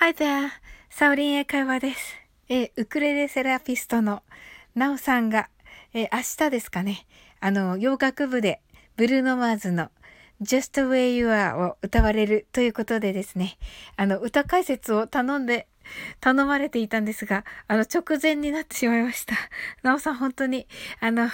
Hi there! サオリン英会話です。え、ウクレレセラピストのナオさんが、え、明日ですかね、あの、洋楽部でブルーノマーズの Just the Way You Are を歌われるということでですね、あの、歌解説を頼んで、頼まれていたんですが、あの、直前になってしまいました。なおさん、本当に、あの、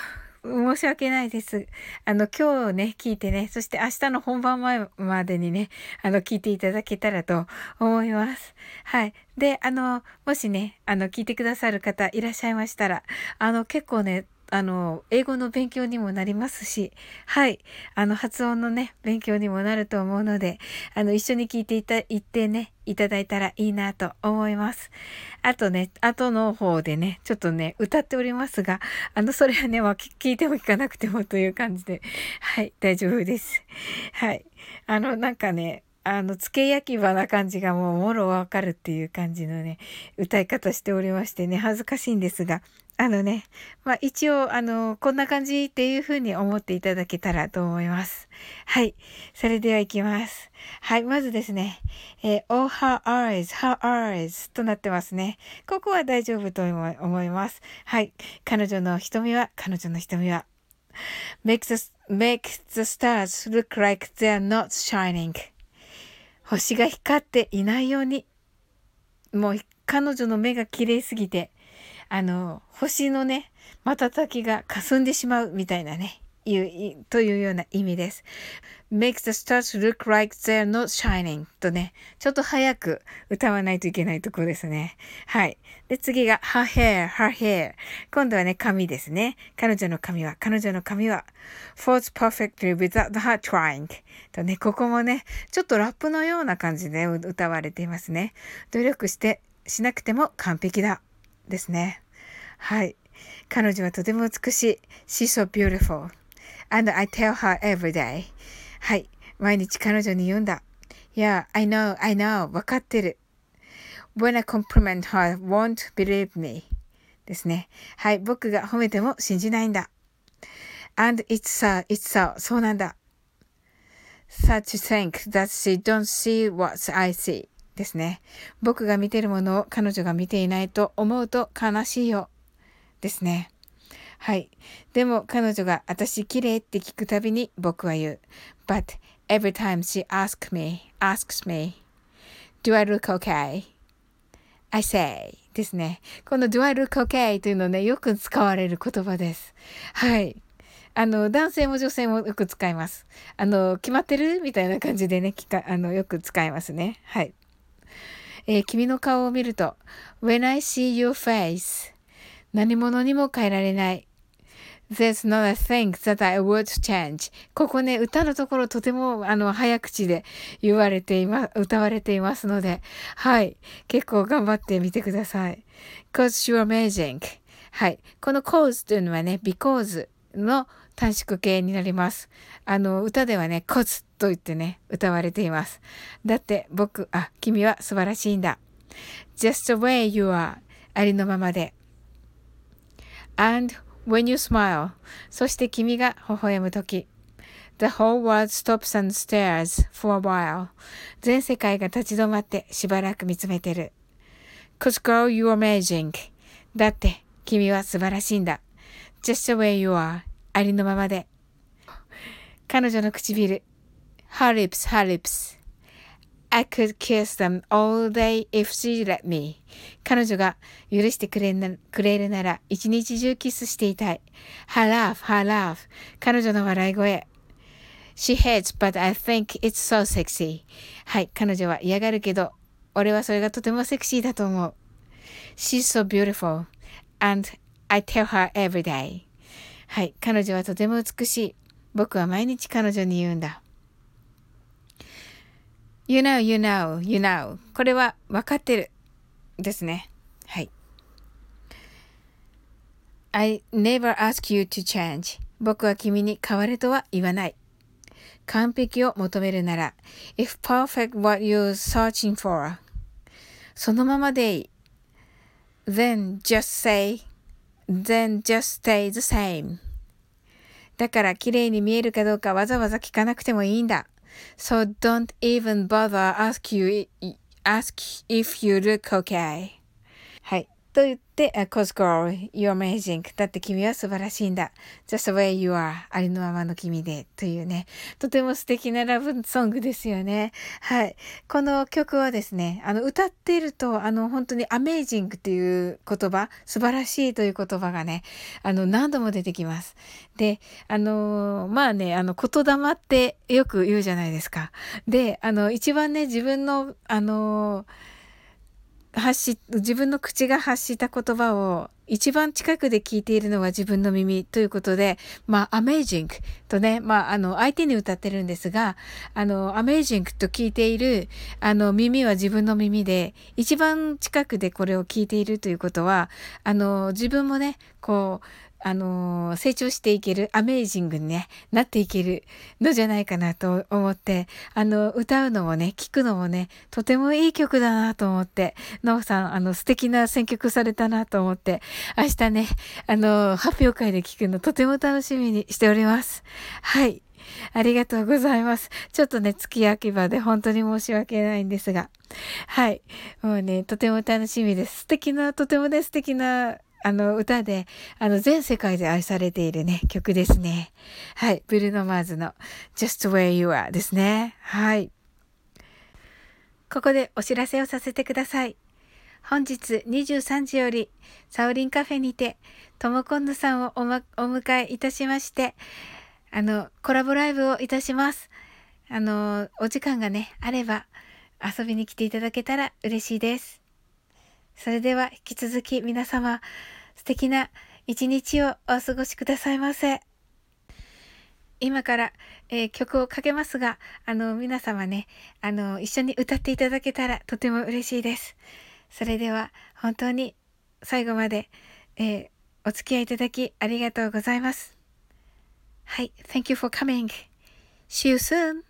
申し訳ないです。あの、今日ね、聞いてね、そして明日の本番前までにね、あの、聞いていただけたらと思います。はい。で、あの、もしね、あの、聞いてくださる方いらっしゃいましたら、あの、結構ね、あの、英語の勉強にもなりますし、はい、あの、発音のね、勉強にもなると思うので、あの、一緒に聞いていた、言ってね、いただいたらいいなと思います。あとね、後の方でね、ちょっとね、歌っておりますが、あの、それはね、まあ、聞いても聞かなくてもという感じで、はい、大丈夫です。はい。あの、なんかね、あの、付け焼き場な感じがもうもろわかるっていう感じのね、歌い方しておりましてね、恥ずかしいんですが、あのね、まあ一応、あの、こんな感じっていう風に思っていただけたらと思います。はい。それでは行きます。はい。まずですね、えー、all her eyes, her eyes となってますね。ここは大丈夫と思います。はい。彼女の瞳は、彼女の瞳は、make the, make the stars look like they're not shining. 星が光っていないように、もう彼女の目が綺麗すぎて、あの、星のね、瞬きがかすんでしまうみたいなね、いう、というような意味です。makes the stars look like they're not shining とね、ちょっと早く歌わないといけないところですね。はい。で、次が her hair, her hair。今度はね、髪ですね。彼女の髪は、彼女の髪は falls perfectly without her trying とね、ここもね、ちょっとラップのような感じで歌われていますね。努力してしなくても完璧だ。ですね。はい。彼女はとても美しい。She's so beautiful. And I tell her every day. はい。毎日彼女に言うんだ。Yeah, I know, I know. わかってる。When I compliment her, won't believe me. ですね。はい。僕が褒めても信じないんだ。And it's so, it's so. そうなんだ。Such think that she don't see what I see. ですね。僕が見てるものを彼女が見ていないと思うと悲しいよ。ですね。はい。でも彼女が私綺麗って聞くたびに僕は言う。But every time she asks me, asks me, do I look okay? I say ですね。この do I look okay というのね、よく使われる言葉です。はい。あの、男性も女性もよく使います。あの、決まってる？みたいな感じでね、聞か、あの、よく使いますね。はい。えー、君の顔を見ると、When I see your face 何者にも変えられない。There's not a thing that I would change. ここね、歌のところとてもあの早口で言われていま、歌われていますので、はい。結構頑張ってみてください。Cause you're amazing. はい。この cause というのはね、because の短縮形になります。あの、歌ではね、コツと言ってね、歌われています。だって僕、あ、君は素晴らしいんだ。just the way you are ありのままで。And when you smile そして君が微笑むとき。The whole world stops and stares for a while 全世界が立ち止まってしばらく見つめてる。Cause girl, you're amazing だって君は素晴らしいんだ。just the way you are ありのままで。彼女の唇。Her lips, her lips. I could kiss them all day if she let me. 彼女が許してくれくれるなら一日中キスしていたい。Her laugh, her laugh. 彼女の笑い声。She hates, but I think it's so sexy. はい、彼女は嫌がるけど、俺はそれがとてもセクシーだと思う。She's so beautiful, and I tell her every day. はい、彼女はとても美しい。僕は毎日彼女に言うんだ。You know, you know, you know. これは分かってる。ですね。はい。I never ask you to change. 僕は君に変われとは言わない。完璧を求めるなら、if perfect what you're searching for. そのままでいい。then just say, then just stay the same. だから綺麗に見えるかどうかわざわざ聞かなくてもいいんだ。So don't even bother ask you, ask if you look okay. と言って、cause girl, you're amazing. だって君は素晴らしいんだ。just the way you are. ありのままの君で。というね。とても素敵なラブソングですよね。はい。この曲はですね、あの、歌っていると、あの、本当に amazing っていう言葉、素晴らしいという言葉がね、あの、何度も出てきます。で、あの、まあね、あの、言霊ってよく言うじゃないですか。で、あの、一番ね、自分の、あの、発し、自分の口が発した言葉を一番近くで聞いているのは自分の耳ということで、まあ、amazing とね、まあ、あの、相手に歌ってるんですが、あの、amazing と聞いている、あの、耳は自分の耳で、一番近くでこれを聞いているということは、あの、自分もね、こう、あのー、成長していける、アメージングにね、なっていけるのじゃないかなと思って、あの、歌うのもね、聞くのもね、とてもいい曲だなと思って、なおさん、あの、素敵な選曲されたなと思って、明日ね、あの、発表会で聞くのとても楽しみにしております。はい。ありがとうございます。ちょっとね、月焼き場で本当に申し訳ないんですが。はい。もうね、とても楽しみです。素敵な、とてもね、素敵なあの歌で、あの全世界で愛されているね、曲ですね。はい。ブルーノマーズの Just Where You Are ですね。はい。ここでお知らせをさせてください。本日23時より、サオリンカフェにて、ともこんぬさんをお,、ま、お迎えいたしまして、あの、コラボライブをいたします。あの、お時間がね、あれば、遊びに来ていただけたら嬉しいです。それでは引き続き皆様、素敵な一日をお過ごしくださいませ。今から、えー、曲をかけますが、あの、皆様ね、あの、一緒に歌っていただけたらとても嬉しいです。それでは、本当に最後まで、えー、お付き合いいただきありがとうございます。はい、Thank you for coming. See you soon.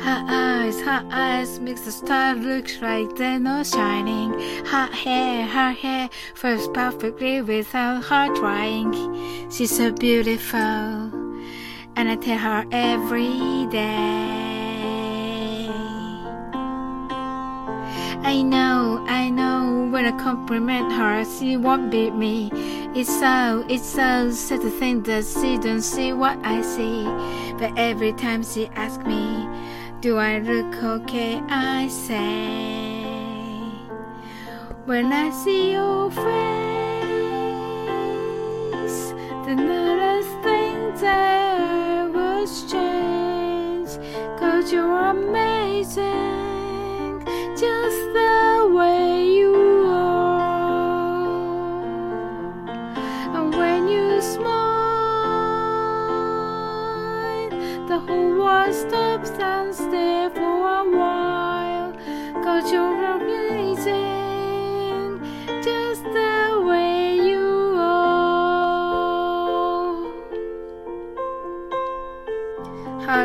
Her eyes her eyes makes the star look like they're shining. Her hair, her hair falls perfectly without her trying. She's so beautiful, and I tell her every day. I know, I know, when I compliment her, she won't beat me. It's so, it's so sad to think that she don't see what I see. But every time she asks me, do I look okay? I say. When I see your face, the nearest thing that was change. Cause you're amazing, just the way you are. And when you smile, the whole world stops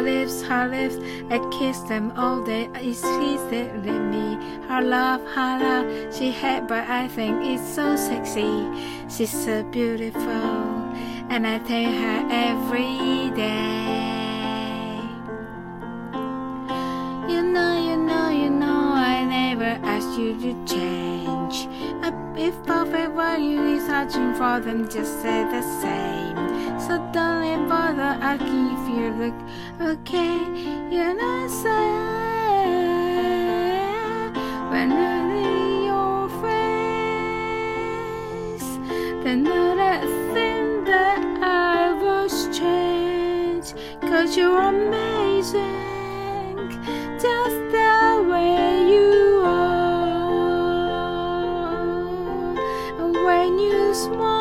Lips, her lips, I kiss them all day. It's easy me. Her love, her love, she had, but I think it's so sexy. She's so beautiful, and I tell her every day. you know, you know, you know, I never asked you to change. If perfect what you is searching for, them, just say the same. Don't bother asking if you look okay. You know, say when I see your face, then not thing that I was changed. Cause you're amazing, just the way you world